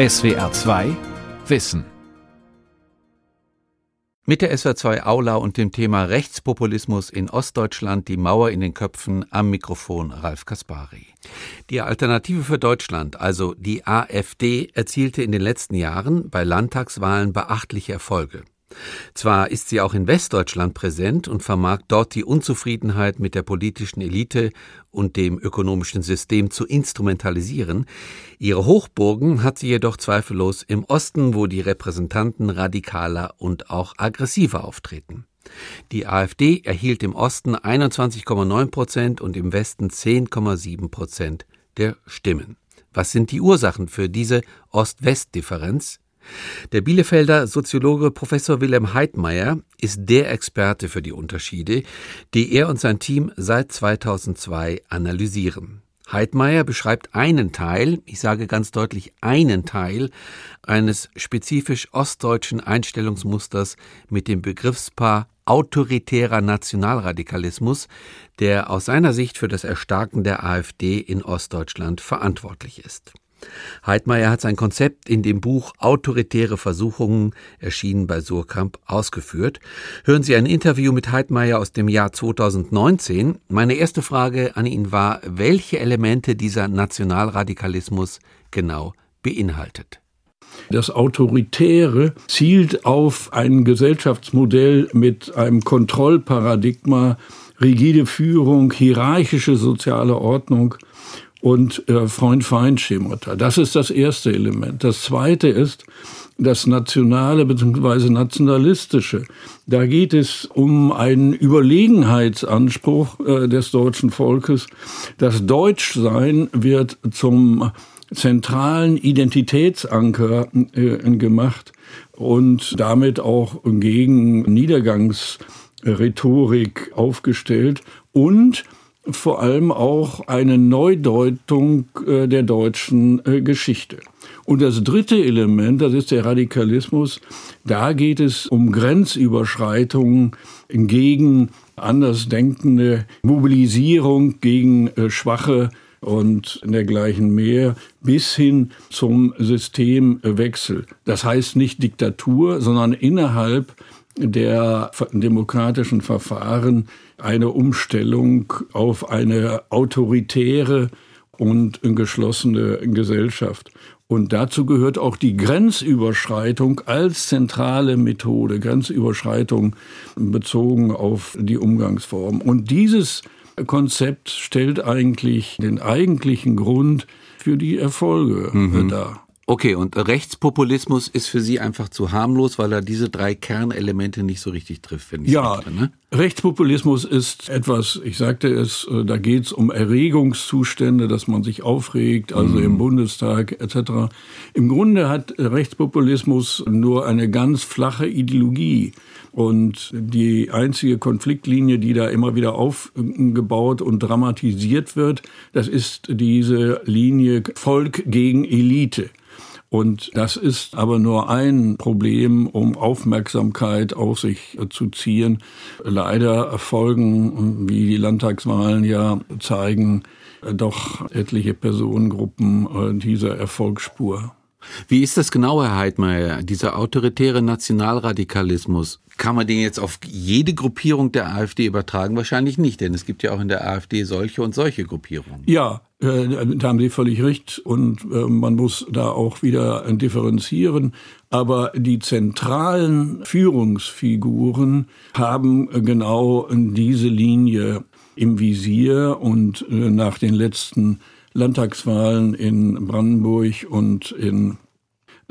SWR 2 Wissen mit der SWR2 Aula und dem Thema Rechtspopulismus in Ostdeutschland, die Mauer in den Köpfen, am Mikrofon Ralf Kaspari. Die Alternative für Deutschland, also die AfD, erzielte in den letzten Jahren bei Landtagswahlen beachtliche Erfolge. Zwar ist sie auch in Westdeutschland präsent und vermag dort die Unzufriedenheit mit der politischen Elite und dem ökonomischen System zu instrumentalisieren, ihre Hochburgen hat sie jedoch zweifellos im Osten, wo die Repräsentanten radikaler und auch aggressiver auftreten. Die AfD erhielt im Osten 21,9 Prozent und im Westen 10,7 Prozent der Stimmen. Was sind die Ursachen für diese Ost-West-Differenz? Der Bielefelder Soziologe Professor Wilhelm Heidmeier ist der Experte für die Unterschiede, die er und sein Team seit 2002 analysieren. Heidmeier beschreibt einen Teil, ich sage ganz deutlich einen Teil, eines spezifisch ostdeutschen Einstellungsmusters mit dem Begriffspaar autoritärer Nationalradikalismus, der aus seiner Sicht für das Erstarken der AfD in Ostdeutschland verantwortlich ist. Heidmeier hat sein Konzept in dem Buch Autoritäre Versuchungen, erschienen bei Surkamp, ausgeführt. Hören Sie ein Interview mit Heidmeier aus dem Jahr 2019. Meine erste Frage an ihn war, welche Elemente dieser Nationalradikalismus genau beinhaltet. Das Autoritäre zielt auf ein Gesellschaftsmodell mit einem Kontrollparadigma, rigide Führung, hierarchische soziale Ordnung und äh, Freund-Feind-Schemata. Das ist das erste Element. Das zweite ist das Nationale bzw. Nationalistische. Da geht es um einen Überlegenheitsanspruch äh, des deutschen Volkes. Das Deutschsein wird zum zentralen Identitätsanker äh, gemacht und damit auch gegen Niedergangsrhetorik aufgestellt und vor allem auch eine Neudeutung äh, der deutschen äh, Geschichte. Und das dritte Element, das ist der Radikalismus, da geht es um Grenzüberschreitungen gegen Andersdenkende, Mobilisierung gegen äh, Schwache und dergleichen mehr bis hin zum Systemwechsel. Das heißt nicht Diktatur, sondern innerhalb der demokratischen Verfahren eine Umstellung auf eine autoritäre und geschlossene Gesellschaft. Und dazu gehört auch die Grenzüberschreitung als zentrale Methode, Grenzüberschreitung bezogen auf die Umgangsform. Und dieses Konzept stellt eigentlich den eigentlichen Grund für die Erfolge mhm. dar. Okay, und Rechtspopulismus ist für Sie einfach zu harmlos, weil er diese drei Kernelemente nicht so richtig trifft, finde ich. Ja, denke, ne? Rechtspopulismus ist etwas, ich sagte es, äh, da geht es um Erregungszustände, dass man sich aufregt, also mhm. im Bundestag etc. Im Grunde hat Rechtspopulismus nur eine ganz flache Ideologie. Und die einzige Konfliktlinie, die da immer wieder aufgebaut und dramatisiert wird, das ist diese Linie Volk gegen Elite. Und das ist aber nur ein Problem, um Aufmerksamkeit auf sich zu ziehen. Leider folgen, wie die Landtagswahlen ja zeigen, doch etliche Personengruppen äh, dieser Erfolgsspur. Wie ist das genau, Herr Heidmeier, dieser autoritäre Nationalradikalismus? Kann man den jetzt auf jede Gruppierung der AfD übertragen? Wahrscheinlich nicht, denn es gibt ja auch in der AfD solche und solche Gruppierungen. Ja, äh, da haben Sie völlig recht und äh, man muss da auch wieder differenzieren. Aber die zentralen Führungsfiguren haben genau diese Linie im Visier und äh, nach den letzten Landtagswahlen in Brandenburg und in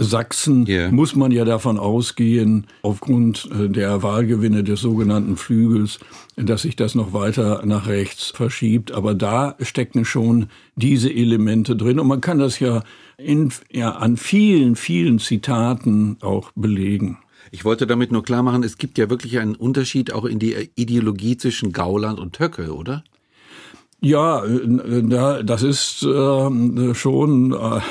Sachsen yeah. muss man ja davon ausgehen, aufgrund äh, der Wahlgewinne des sogenannten Flügels, dass sich das noch weiter nach rechts verschiebt. Aber da stecken schon diese Elemente drin. Und man kann das ja, in, ja an vielen, vielen Zitaten auch belegen. Ich wollte damit nur klar machen, es gibt ja wirklich einen Unterschied auch in die Ideologie zwischen Gauland und Höcke, oder? Ja, das ist äh, schon äh,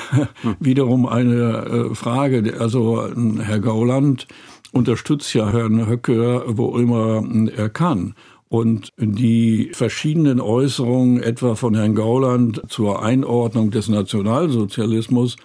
wiederum eine äh, Frage. Also Herr Gauland unterstützt ja Herrn Höcke, wo immer er kann. Und die verschiedenen Äußerungen etwa von Herrn Gauland zur Einordnung des Nationalsozialismus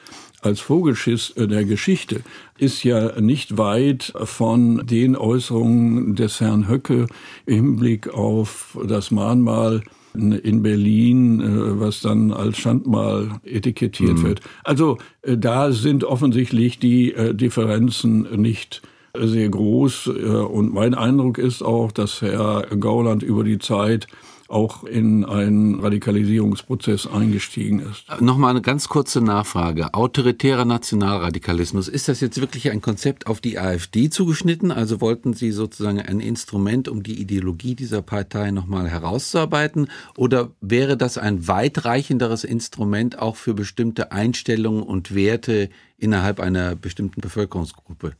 als Vogelschiss der Geschichte ist ja nicht weit von den Äußerungen des Herrn Höcke im Hinblick auf das Mahnmal in Berlin, äh, was dann als Schandmal etikettiert mhm. wird. Also äh, da sind offensichtlich die äh, Differenzen nicht sehr groß. Und mein Eindruck ist auch, dass Herr Gauland über die Zeit auch in einen Radikalisierungsprozess eingestiegen ist. Nochmal eine ganz kurze Nachfrage. Autoritärer Nationalradikalismus, ist das jetzt wirklich ein Konzept auf die AfD zugeschnitten? Also wollten Sie sozusagen ein Instrument, um die Ideologie dieser Partei nochmal herauszuarbeiten? Oder wäre das ein weitreichenderes Instrument auch für bestimmte Einstellungen und Werte innerhalb einer bestimmten Bevölkerungsgruppe?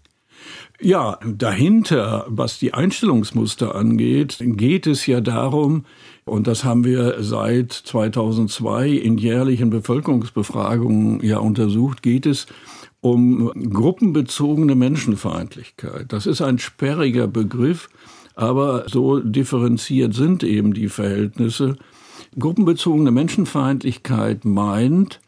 Ja, dahinter, was die Einstellungsmuster angeht, geht es ja darum, und das haben wir seit 2002 in jährlichen Bevölkerungsbefragungen ja untersucht, geht es um gruppenbezogene Menschenfeindlichkeit. Das ist ein sperriger Begriff, aber so differenziert sind eben die Verhältnisse. Gruppenbezogene Menschenfeindlichkeit meint,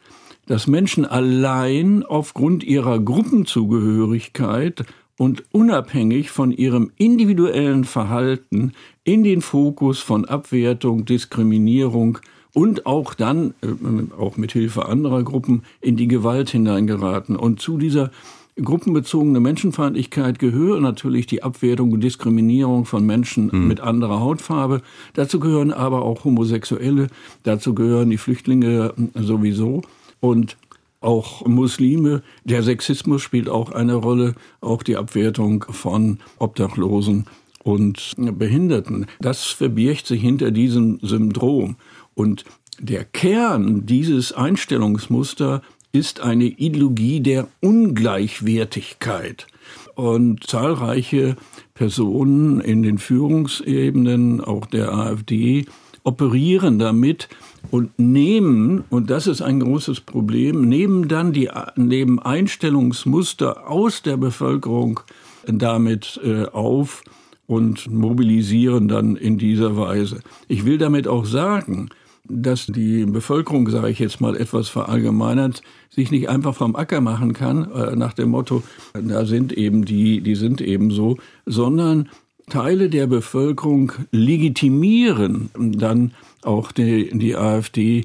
dass Menschen allein aufgrund ihrer Gruppenzugehörigkeit und unabhängig von ihrem individuellen Verhalten in den Fokus von Abwertung, Diskriminierung und auch dann, äh, auch mit Hilfe anderer Gruppen, in die Gewalt hineingeraten. Und zu dieser gruppenbezogenen Menschenfeindlichkeit gehören natürlich die Abwertung und Diskriminierung von Menschen mhm. mit anderer Hautfarbe. Dazu gehören aber auch Homosexuelle, dazu gehören die Flüchtlinge sowieso. Und auch Muslime. Der Sexismus spielt auch eine Rolle, auch die Abwertung von Obdachlosen und Behinderten. Das verbirgt sich hinter diesem Syndrom. Und der Kern dieses Einstellungsmuster ist eine Ideologie der Ungleichwertigkeit. Und zahlreiche Personen in den Führungsebenen, auch der AfD, operieren damit, und nehmen, und das ist ein großes Problem, nehmen dann die nehmen Einstellungsmuster aus der Bevölkerung damit äh, auf und mobilisieren dann in dieser Weise. Ich will damit auch sagen, dass die Bevölkerung, sage ich jetzt mal etwas verallgemeinert, sich nicht einfach vom Acker machen kann, äh, nach dem Motto, da sind eben die, die sind eben so, sondern Teile der Bevölkerung legitimieren dann auch die, die AfD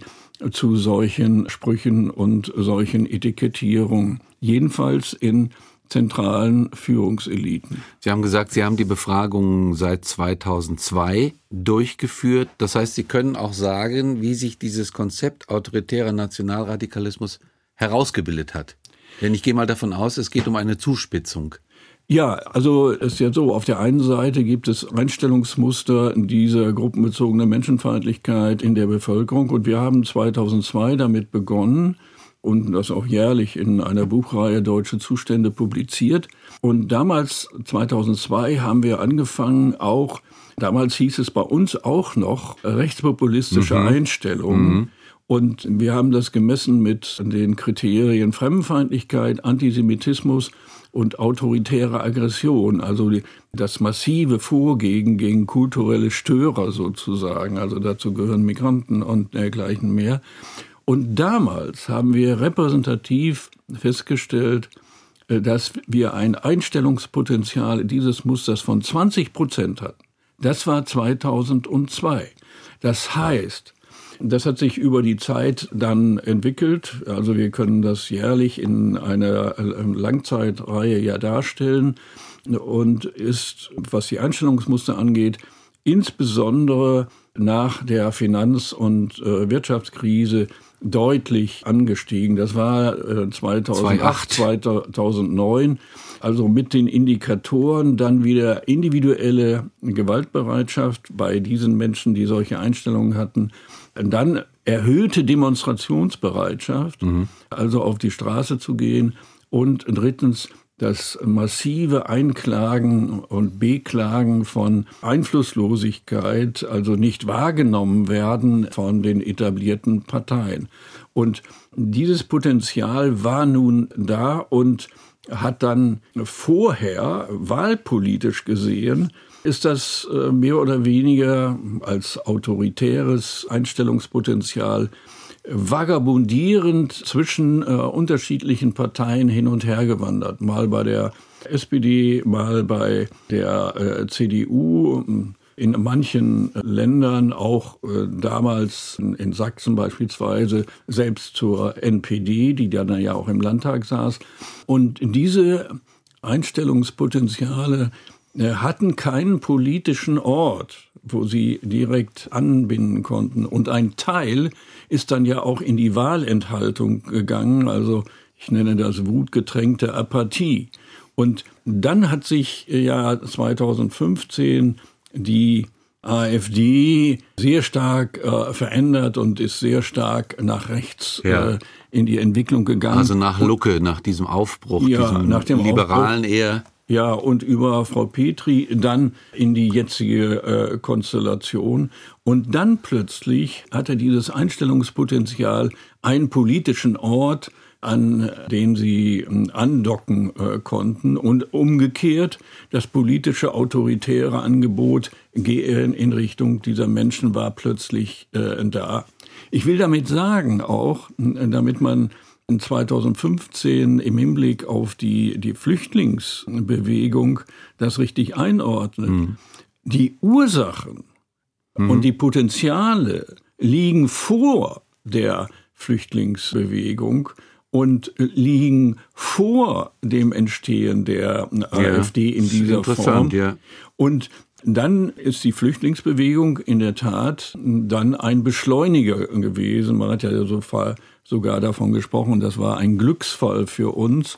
zu solchen Sprüchen und solchen Etikettierungen. Jedenfalls in zentralen Führungseliten. Sie haben gesagt, Sie haben die Befragung seit 2002 durchgeführt. Das heißt, Sie können auch sagen, wie sich dieses Konzept autoritärer Nationalradikalismus herausgebildet hat. Denn ich gehe mal davon aus, es geht um eine Zuspitzung. Ja, also es ist ja so, auf der einen Seite gibt es Einstellungsmuster dieser gruppenbezogenen Menschenfeindlichkeit in der Bevölkerung und wir haben 2002 damit begonnen und das auch jährlich in einer Buchreihe Deutsche Zustände publiziert. Und damals, 2002, haben wir angefangen, auch, damals hieß es bei uns auch noch, rechtspopulistische mhm. Einstellungen. Mhm. Und wir haben das gemessen mit den Kriterien Fremdenfeindlichkeit, Antisemitismus und autoritäre Aggression, also die, das massive Vorgehen gegen kulturelle Störer sozusagen, also dazu gehören Migranten und dergleichen mehr. Und damals haben wir repräsentativ festgestellt, äh, dass wir ein Einstellungspotenzial dieses Musters von 20 Prozent hatten. Das war 2002. Das heißt, das hat sich über die Zeit dann entwickelt. Also wir können das jährlich in einer äh, Langzeitreihe ja darstellen und ist, was die Einstellungsmuster angeht, insbesondere nach der Finanz- und äh, Wirtschaftskrise deutlich angestiegen. Das war äh, 2008, 2009. Also mit den Indikatoren dann wieder individuelle Gewaltbereitschaft bei diesen Menschen, die solche Einstellungen hatten dann erhöhte Demonstrationsbereitschaft, mhm. also auf die Straße zu gehen. Und drittens das massive Einklagen und Beklagen von Einflusslosigkeit, also nicht wahrgenommen werden von den etablierten Parteien. Und dieses Potenzial war nun da und hat dann vorher wahlpolitisch gesehen ist das äh, mehr oder weniger als autoritäres Einstellungspotenzial vagabundierend zwischen äh, unterschiedlichen Parteien hin und her gewandert. Mal bei der SPD, mal bei der äh, CDU, in manchen Ländern, auch damals in Sachsen beispielsweise, selbst zur NPD, die dann ja auch im Landtag saß. Und diese Einstellungspotenziale hatten keinen politischen Ort, wo sie direkt anbinden konnten. Und ein Teil ist dann ja auch in die Wahlenthaltung gegangen, also ich nenne das wutgetränkte Apathie. Und dann hat sich ja 2015 die AfD sehr stark äh, verändert und ist sehr stark nach rechts ja. äh, in die Entwicklung gegangen. Also nach Lucke, nach diesem Aufbruch, ja, diesem nach dem liberalen Aufbruch, eher. Ja, und über Frau Petri dann in die jetzige äh, Konstellation. Und dann plötzlich hatte dieses Einstellungspotenzial einen politischen Ort, an den sie ähm, andocken äh, konnten und umgekehrt das politische autoritäre Angebot in Richtung dieser Menschen war plötzlich äh, da. Ich will damit sagen auch, damit man 2015 im Hinblick auf die, die Flüchtlingsbewegung das richtig einordnet. Mhm. Die Ursachen mhm. und die Potenziale liegen vor der Flüchtlingsbewegung und liegen vor dem Entstehen der ja, AfD in dieser Form. Ja. Und dann ist die Flüchtlingsbewegung in der Tat dann ein Beschleuniger gewesen. Man hat ja so sogar davon gesprochen, das war ein Glücksfall für uns.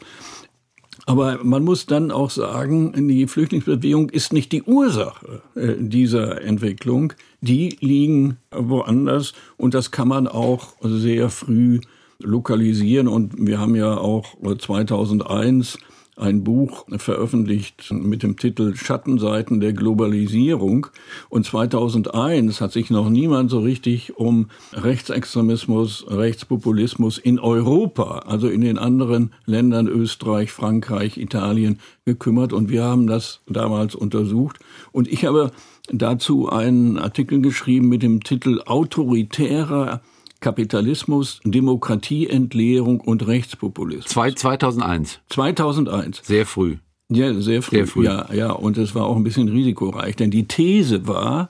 Aber man muss dann auch sagen, die Flüchtlingsbewegung ist nicht die Ursache äh, dieser Entwicklung. Die liegen woanders und das kann man auch sehr früh lokalisieren. Und wir haben ja auch 2001 ein Buch veröffentlicht mit dem Titel Schattenseiten der Globalisierung. Und 2001 hat sich noch niemand so richtig um Rechtsextremismus, Rechtspopulismus in Europa, also in den anderen Ländern Österreich, Frankreich, Italien gekümmert. Und wir haben das damals untersucht. Und ich habe dazu einen Artikel geschrieben mit dem Titel Autoritärer Kapitalismus, Demokratieentleerung und Rechtspopulismus. 2001. 2001. Sehr früh. Ja, sehr früh. Sehr früh. Ja, ja, und es war auch ein bisschen risikoreich, denn die These war,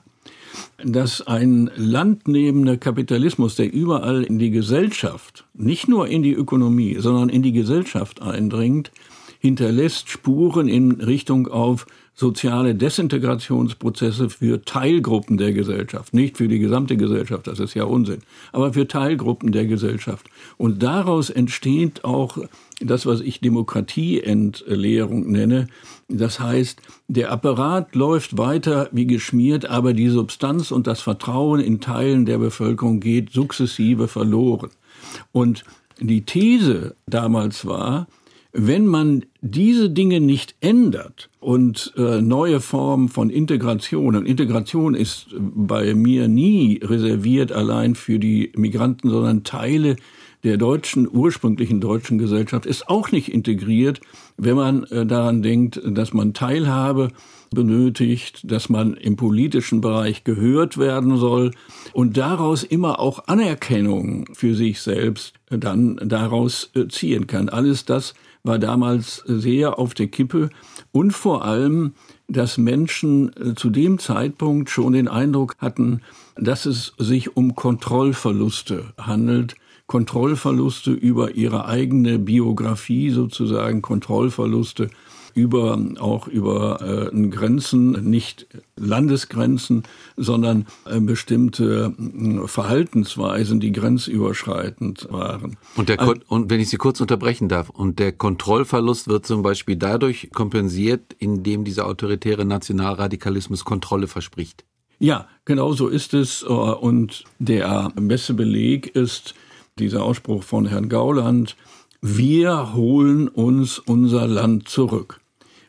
dass ein landnehmender Kapitalismus, der überall in die Gesellschaft, nicht nur in die Ökonomie, sondern in die Gesellschaft eindringt, hinterlässt Spuren in Richtung auf soziale Desintegrationsprozesse für Teilgruppen der Gesellschaft, nicht für die gesamte Gesellschaft, das ist ja Unsinn, aber für Teilgruppen der Gesellschaft. Und daraus entsteht auch das, was ich Demokratieentleerung nenne. Das heißt, der Apparat läuft weiter wie geschmiert, aber die Substanz und das Vertrauen in Teilen der Bevölkerung geht sukzessive verloren. Und die These damals war, wenn man diese Dinge nicht ändert und äh, neue Formen von Integration, und Integration ist bei mir nie reserviert allein für die Migranten, sondern Teile der deutschen, ursprünglichen deutschen Gesellschaft ist auch nicht integriert, wenn man äh, daran denkt, dass man Teilhabe benötigt, dass man im politischen Bereich gehört werden soll und daraus immer auch Anerkennung für sich selbst dann daraus äh, ziehen kann. Alles das war damals sehr auf der Kippe und vor allem, dass Menschen äh, zu dem Zeitpunkt schon den Eindruck hatten, dass es sich um Kontrollverluste handelt, Kontrollverluste über ihre eigene Biografie sozusagen, Kontrollverluste über auch über äh, Grenzen, nicht Landesgrenzen, sondern äh, bestimmte äh, Verhaltensweisen, die grenzüberschreitend waren. Und, der, also, und wenn ich Sie kurz unterbrechen darf, und der Kontrollverlust wird zum Beispiel dadurch kompensiert, indem dieser autoritäre Nationalradikalismus Kontrolle verspricht. Ja, genau so ist es. Äh, und der beste Beleg ist dieser Ausspruch von Herrn Gauland, wir holen uns unser Land zurück.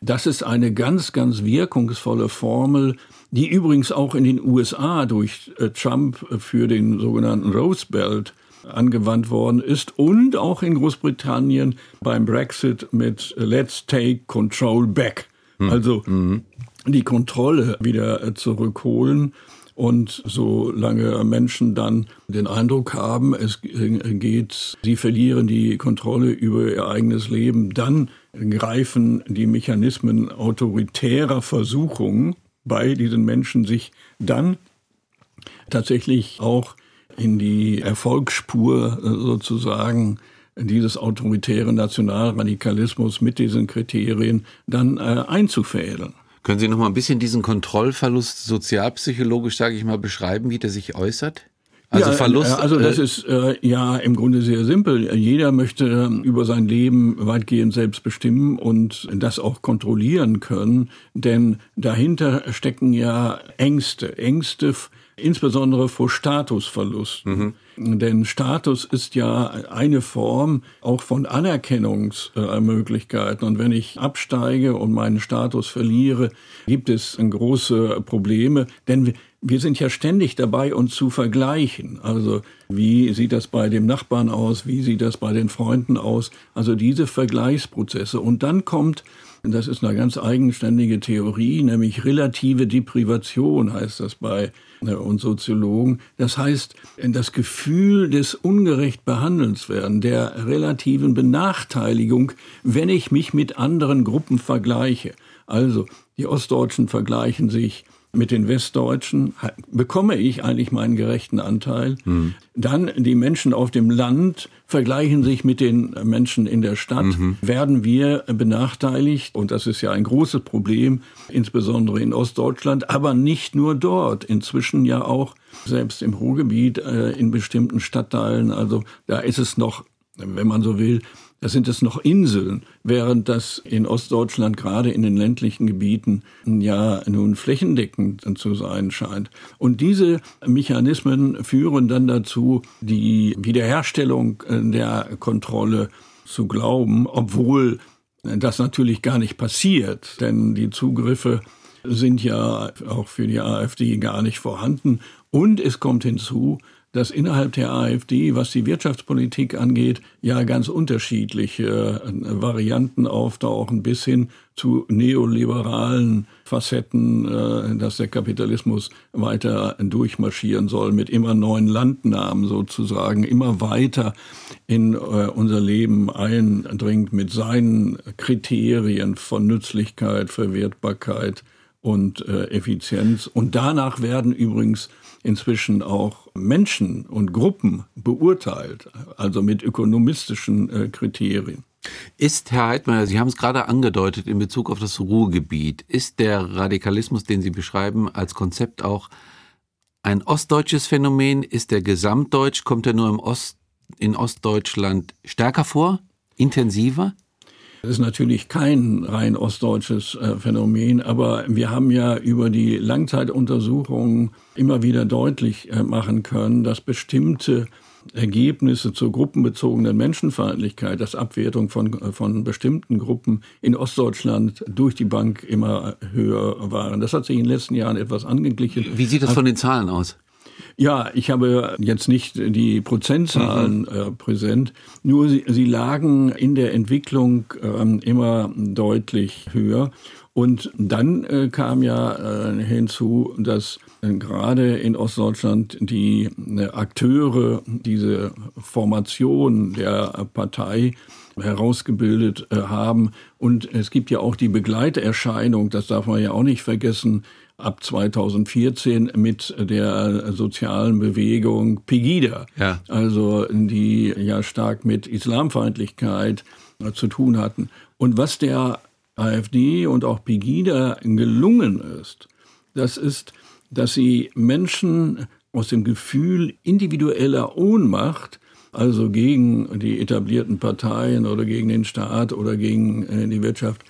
Das ist eine ganz, ganz wirkungsvolle Formel, die übrigens auch in den USA durch äh, Trump für den sogenannten Rose Belt angewandt worden ist und auch in Großbritannien beim Brexit mit Let's Take Control Back. Hm. Also mhm. die Kontrolle wieder äh, zurückholen. Und solange Menschen dann den Eindruck haben, es geht, sie verlieren die Kontrolle über ihr eigenes Leben, dann greifen die Mechanismen autoritärer Versuchungen bei diesen Menschen, sich dann tatsächlich auch in die Erfolgsspur äh, sozusagen dieses autoritären Nationalradikalismus mit diesen Kriterien dann äh, einzufädeln. Können Sie noch mal ein bisschen diesen Kontrollverlust sozialpsychologisch, sage ich mal, beschreiben, wie der sich äußert? Also ja, Verlust. Äh, also das äh, ist äh, ja im Grunde sehr simpel. Jeder möchte ähm, über sein Leben weitgehend selbst bestimmen und das auch kontrollieren können, denn dahinter stecken ja Ängste, Ängste insbesondere vor Statusverlusten. Mhm. Denn Status ist ja eine Form auch von Anerkennungsmöglichkeiten. Und wenn ich absteige und meinen Status verliere, gibt es große Probleme. Denn wir sind ja ständig dabei, uns zu vergleichen. Also wie sieht das bei dem Nachbarn aus? Wie sieht das bei den Freunden aus? Also diese Vergleichsprozesse. Und dann kommt das ist eine ganz eigenständige Theorie, nämlich relative Deprivation heißt das bei äh, uns Soziologen. Das heißt, das Gefühl des ungerecht behandelns werden, der relativen Benachteiligung, wenn ich mich mit anderen Gruppen vergleiche. Also, die Ostdeutschen vergleichen sich mit den Westdeutschen, bekomme ich eigentlich meinen gerechten Anteil. Mhm. Dann die Menschen auf dem Land vergleichen sich mit den Menschen in der Stadt. Mhm. Werden wir benachteiligt? Und das ist ja ein großes Problem, insbesondere in Ostdeutschland, aber nicht nur dort. Inzwischen ja auch selbst im Ruhrgebiet, äh, in bestimmten Stadtteilen. Also da ist es noch, wenn man so will, da sind es noch Inseln, während das in Ostdeutschland gerade in den ländlichen Gebieten ja nun flächendeckend zu sein scheint. Und diese Mechanismen führen dann dazu, die Wiederherstellung der Kontrolle zu glauben, obwohl das natürlich gar nicht passiert, denn die Zugriffe sind ja auch für die AfD gar nicht vorhanden. Und es kommt hinzu, dass innerhalb der AfD, was die Wirtschaftspolitik angeht, ja ganz unterschiedliche äh, Varianten auftauchen, bis hin zu neoliberalen Facetten, äh, dass der Kapitalismus weiter durchmarschieren soll, mit immer neuen Landnamen sozusagen, immer weiter in äh, unser Leben eindringt mit seinen Kriterien von Nützlichkeit, Verwertbarkeit und Effizienz. Und danach werden übrigens inzwischen auch Menschen und Gruppen beurteilt, also mit ökonomistischen äh, Kriterien. Ist, Herr Heidmeier, Sie haben es gerade angedeutet in Bezug auf das Ruhrgebiet, ist der Radikalismus, den Sie beschreiben, als Konzept auch ein ostdeutsches Phänomen? Ist der gesamtdeutsch? Kommt er nur im Ost, in Ostdeutschland stärker vor? Intensiver? Das ist natürlich kein rein ostdeutsches äh, Phänomen, aber wir haben ja über die Langzeituntersuchungen immer wieder deutlich äh, machen können, dass bestimmte Ergebnisse zur gruppenbezogenen Menschenfeindlichkeit, dass Abwertung von, äh, von bestimmten Gruppen in Ostdeutschland durch die Bank immer höher waren. Das hat sich in den letzten Jahren etwas angeglichen. Wie sieht das von den Zahlen aus? Ja, ich habe jetzt nicht die Prozentzahlen mhm. äh, präsent, nur sie, sie, lagen in der Entwicklung äh, immer deutlich höher. Und dann äh, kam ja äh, hinzu, dass äh, gerade in Ostdeutschland die äh, Akteure diese Formation der Partei herausgebildet äh, haben. Und es gibt ja auch die Begleiterscheinung, das darf man ja auch nicht vergessen, ab 2014 mit der sozialen Bewegung Pegida, ja. also die ja stark mit Islamfeindlichkeit zu tun hatten. Und was der AfD und auch Pegida gelungen ist, das ist, dass sie Menschen aus dem Gefühl individueller Ohnmacht, also gegen die etablierten Parteien oder gegen den Staat oder gegen äh, die Wirtschaft,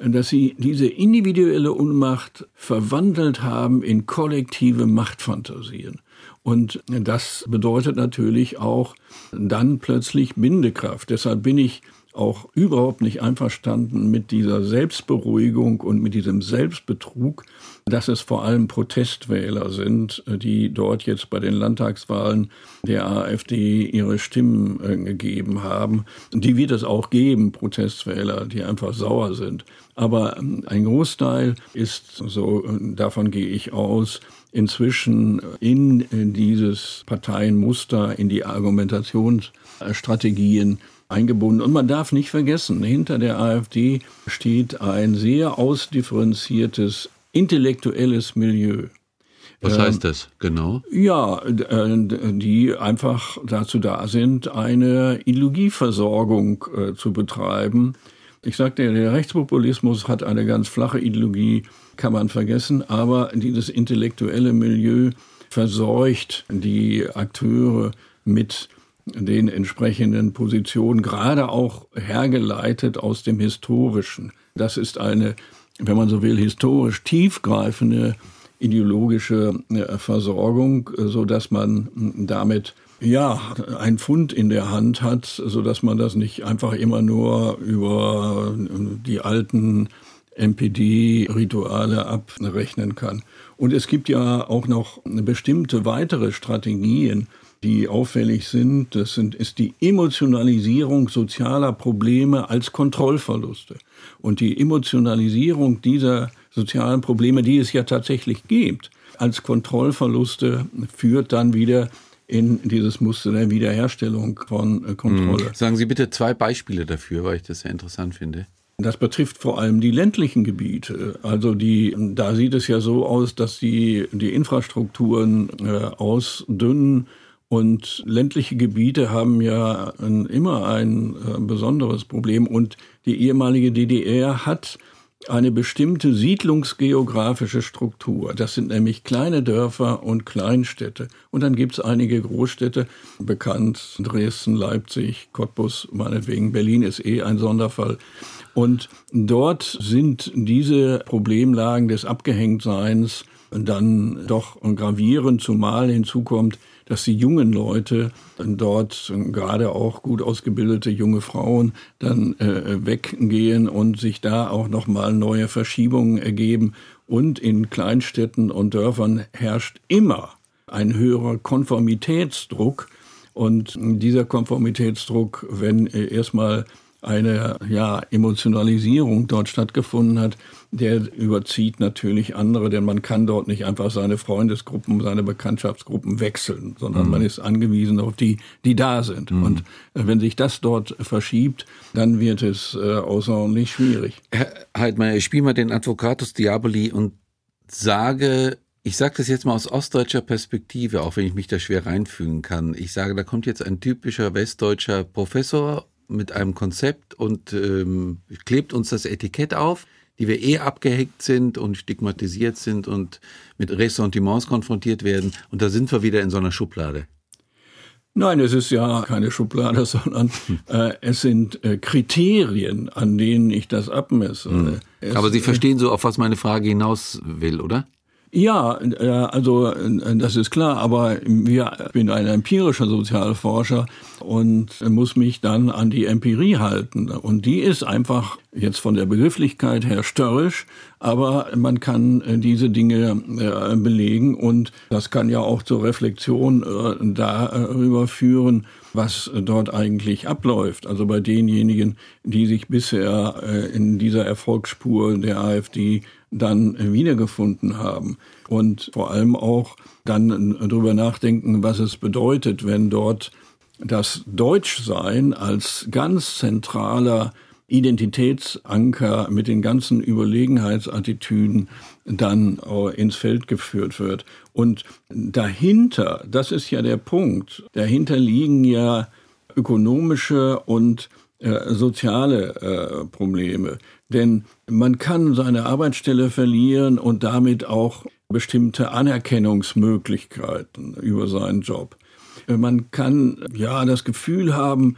dass sie diese individuelle Unmacht verwandelt haben in kollektive Machtfantasien. Und das bedeutet natürlich auch dann plötzlich Bindekraft. Deshalb bin ich auch überhaupt nicht einverstanden mit dieser Selbstberuhigung und mit diesem Selbstbetrug, dass es vor allem Protestwähler sind, die dort jetzt bei den Landtagswahlen der AfD ihre Stimmen äh, gegeben haben. Die wird es auch geben, Protestwähler, die einfach sauer sind. Aber ähm, ein Großteil ist, so davon gehe ich aus, inzwischen in dieses Parteienmuster, in die Argumentationsstrategien eingebunden. Und man darf nicht vergessen, hinter der AfD steht ein sehr ausdifferenziertes intellektuelles Milieu. Was ähm, heißt das genau? Ja, äh, die einfach dazu da sind, eine Ideologieversorgung äh, zu betreiben. Ich sagte, der Rechtspopulismus hat eine ganz flache Ideologie, kann man vergessen, aber dieses intellektuelle Milieu verseucht die Akteure mit den entsprechenden Positionen, gerade auch hergeleitet aus dem Historischen. Das ist eine, wenn man so will, historisch tiefgreifende ideologische äh, Versorgung, äh, so dass man damit ja, ein Fund in der Hand hat, so dass man das nicht einfach immer nur über äh, die alten MPD-Rituale abrechnen kann. Und es gibt ja auch noch bestimmte weitere Strategien, die auffällig sind. Das sind, ist die Emotionalisierung sozialer Probleme als Kontrollverluste. Und die Emotionalisierung dieser sozialen Probleme, die es ja tatsächlich gibt, als Kontrollverluste führt dann wieder in dieses Muster der Wiederherstellung von äh, Kontrolle. Mhm. Sagen Sie bitte zwei Beispiele dafür, weil ich das sehr interessant finde. Das betrifft vor allem die ländlichen Gebiete. Also die, da sieht es ja so aus, dass die, die Infrastrukturen äh, ausdünnen und ländliche Gebiete haben ja ein, immer ein äh, besonderes Problem und die ehemalige DDR hat eine bestimmte siedlungsgeografische Struktur. Das sind nämlich kleine Dörfer und Kleinstädte. Und dann gibt es einige Großstädte, bekannt Dresden, Leipzig, Cottbus, meinetwegen Berlin ist eh ein Sonderfall. Und dort sind diese Problemlagen des Abgehängtseins dann doch gravierend, zumal hinzukommt, dass die jungen Leute dort, gerade auch gut ausgebildete junge Frauen, dann äh, weggehen und sich da auch nochmal neue Verschiebungen ergeben. Und in Kleinstädten und Dörfern herrscht immer ein höherer Konformitätsdruck. Und dieser Konformitätsdruck, wenn äh, erstmal eine ja, Emotionalisierung dort stattgefunden hat, der überzieht natürlich andere, denn man kann dort nicht einfach seine Freundesgruppen, seine Bekanntschaftsgruppen wechseln, sondern mhm. man ist angewiesen auf die, die da sind. Mhm. Und äh, wenn sich das dort verschiebt, dann wird es äh, außerordentlich schwierig. Herr Heidmeier, ich spiele mal den Advocatus Diaboli und sage, ich sage das jetzt mal aus ostdeutscher Perspektive, auch wenn ich mich da schwer reinfühlen kann. Ich sage, da kommt jetzt ein typischer westdeutscher Professor mit einem Konzept und ähm, klebt uns das Etikett auf, die wir eh abgeheckt sind und stigmatisiert sind und mit Ressentiments konfrontiert werden. Und da sind wir wieder in so einer Schublade. Nein, es ist ja keine Schublade, sondern äh, es sind äh, Kriterien, an denen ich das abmesse. Mhm. Aber Sie verstehen so, auf was meine Frage hinaus will, oder? Ja, äh, also äh, das ist klar, aber ich bin ein empirischer Sozialforscher und muss mich dann an die Empirie halten. Und die ist einfach jetzt von der Begrifflichkeit her störrisch, aber man kann äh, diese Dinge belegen und das kann ja auch zur Reflexion darüber führen, was dort eigentlich abläuft. Also bei denjenigen, die sich bisher in dieser Erfolgsspur der AfD dann wiedergefunden haben. Und vor allem auch dann darüber nachdenken, was es bedeutet, wenn dort das Deutschsein als ganz zentraler Identitätsanker mit den ganzen Überlegenheitsattitüden dann ins Feld geführt wird. Und dahinter, das ist ja der Punkt, dahinter liegen ja ökonomische und äh, soziale äh, Probleme. Denn man kann seine Arbeitsstelle verlieren und damit auch bestimmte Anerkennungsmöglichkeiten über seinen Job. Man kann ja das Gefühl haben,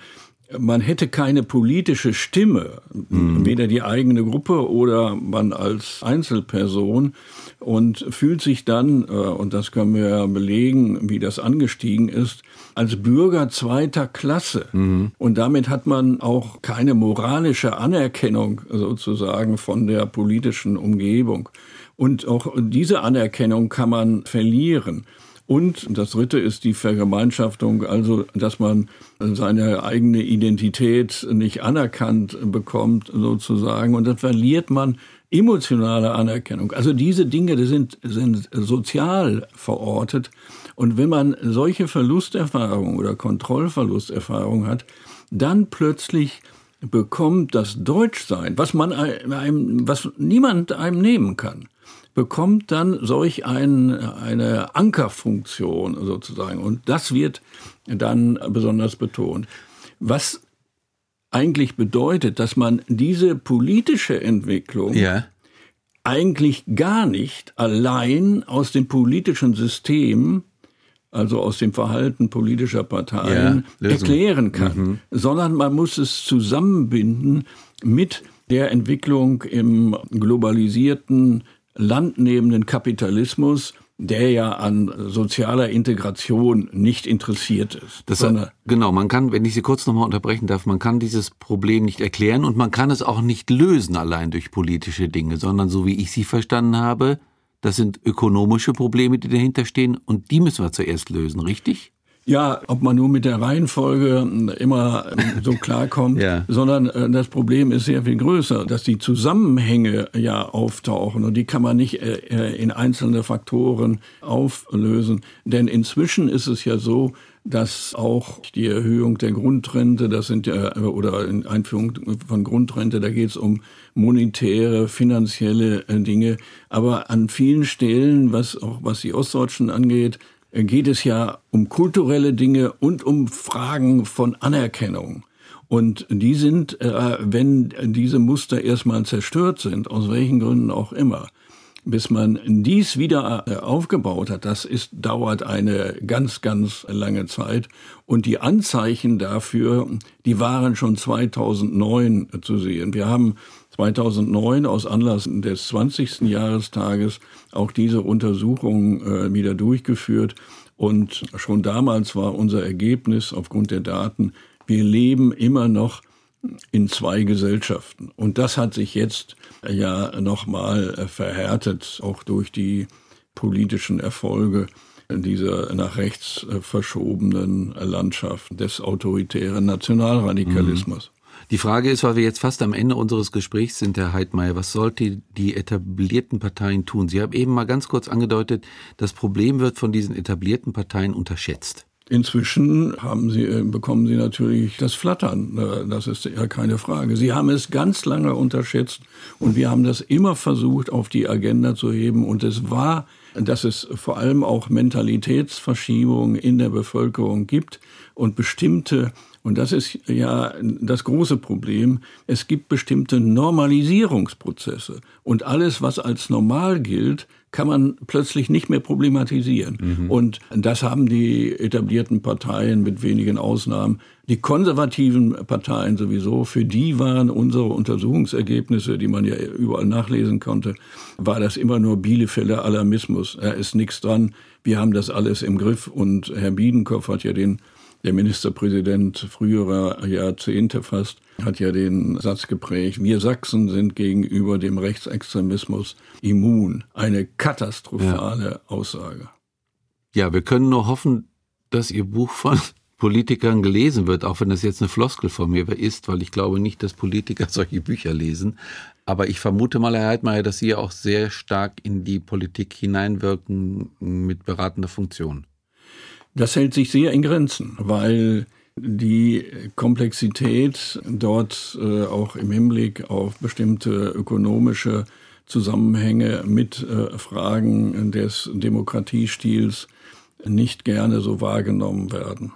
man hätte keine politische Stimme, mhm. weder die eigene Gruppe oder man als Einzelperson und fühlt sich dann, äh, und das können wir ja belegen, wie das angestiegen ist, als Bürger zweiter Klasse. Mhm. Und damit hat man auch keine moralische Anerkennung sozusagen von der politischen Umgebung. Und auch diese Anerkennung kann man verlieren. Und das Dritte ist die Vergemeinschaftung, also dass man seine eigene Identität nicht anerkannt bekommt sozusagen. Und dann verliert man emotionale Anerkennung. Also diese Dinge die sind, sind sozial verortet. Und wenn man solche Verlusterfahrungen oder Kontrollverlusterfahrungen hat, dann plötzlich bekommt das Deutschsein, was man einem, was niemand einem nehmen kann, bekommt dann solch ein, eine Ankerfunktion sozusagen. Und das wird dann besonders betont. Was eigentlich bedeutet, dass man diese politische Entwicklung ja. eigentlich gar nicht allein aus dem politischen System also aus dem Verhalten politischer Parteien, ja, erklären kann, mhm. sondern man muss es zusammenbinden mit der Entwicklung im globalisierten, landnehmenden Kapitalismus, der ja an sozialer Integration nicht interessiert ist. Das, genau, man kann, wenn ich Sie kurz nochmal unterbrechen darf, man kann dieses Problem nicht erklären und man kann es auch nicht lösen allein durch politische Dinge, sondern so wie ich Sie verstanden habe, das sind ökonomische Probleme, die dahinter stehen und die müssen wir zuerst lösen, richtig? Ja, ob man nur mit der Reihenfolge immer so klarkommt, ja. sondern äh, das Problem ist sehr viel größer, dass die Zusammenhänge ja auftauchen und die kann man nicht äh, äh, in einzelne Faktoren auflösen. Denn inzwischen ist es ja so, dass auch die Erhöhung der Grundrente, das sind ja, oder in Einführung von Grundrente, da geht es um monetäre, finanzielle äh, Dinge. Aber an vielen Stellen, was auch was die Ostdeutschen angeht, äh, geht es ja um kulturelle Dinge und um Fragen von Anerkennung. Und die sind, äh, wenn diese Muster erstmal zerstört sind, aus welchen Gründen auch immer, bis man dies wieder äh, aufgebaut hat, das ist, dauert eine ganz, ganz lange Zeit. Und die Anzeichen dafür, die waren schon 2009 zu sehen. Wir haben 2009 aus Anlass des 20. Jahrestages auch diese Untersuchung äh, wieder durchgeführt. Und schon damals war unser Ergebnis aufgrund der Daten, wir leben immer noch in zwei Gesellschaften. Und das hat sich jetzt ja nochmal äh, verhärtet, auch durch die politischen Erfolge dieser nach rechts äh, verschobenen Landschaft des autoritären Nationalradikalismus. Mhm. Die Frage ist, weil wir jetzt fast am Ende unseres Gesprächs sind, Herr Heidmeier, was sollten die etablierten Parteien tun? Sie haben eben mal ganz kurz angedeutet, das Problem wird von diesen etablierten Parteien unterschätzt. Inzwischen haben sie, äh, bekommen sie natürlich das Flattern. Äh, das ist ja keine Frage. Sie haben es ganz lange unterschätzt und wir haben das immer versucht, auf die Agenda zu heben. Und es war, dass es vor allem auch Mentalitätsverschiebungen in der Bevölkerung gibt und bestimmte und das ist ja das große Problem. Es gibt bestimmte Normalisierungsprozesse. Und alles, was als normal gilt, kann man plötzlich nicht mehr problematisieren. Mhm. Und das haben die etablierten Parteien mit wenigen Ausnahmen, die konservativen Parteien sowieso, für die waren unsere Untersuchungsergebnisse, die man ja überall nachlesen konnte, war das immer nur Bielefelder Alarmismus. Da ist nichts dran. Wir haben das alles im Griff. Und Herr Biedenkopf hat ja den der Ministerpräsident früherer Jahrzehnte fast hat ja den Satz geprägt, wir Sachsen sind gegenüber dem Rechtsextremismus immun. Eine katastrophale ja. Aussage. Ja, wir können nur hoffen, dass Ihr Buch von Politikern gelesen wird, auch wenn das jetzt eine Floskel von mir ist, weil ich glaube nicht, dass Politiker solche Bücher lesen. Aber ich vermute mal, Herr Heidmeier, dass Sie ja auch sehr stark in die Politik hineinwirken mit beratender Funktion. Das hält sich sehr in Grenzen, weil die Komplexität dort äh, auch im Hinblick auf bestimmte ökonomische Zusammenhänge mit äh, Fragen des Demokratiestils nicht gerne so wahrgenommen werden.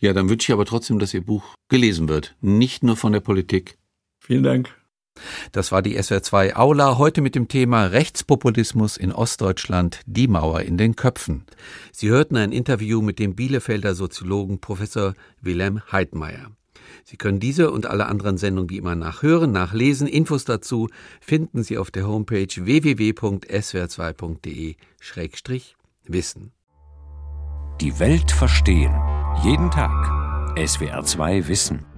Ja, dann wünsche ich aber trotzdem, dass Ihr Buch gelesen wird, nicht nur von der Politik. Vielen Dank. Das war die SWR2 Aula heute mit dem Thema Rechtspopulismus in Ostdeutschland, die Mauer in den Köpfen. Sie hörten ein Interview mit dem Bielefelder Soziologen Professor Wilhelm Heidmeier. Sie können diese und alle anderen Sendungen wie immer nachhören, nachlesen. Infos dazu finden Sie auf der Homepage www.swr2.de-wissen. Die Welt verstehen. Jeden Tag. SWR2 Wissen.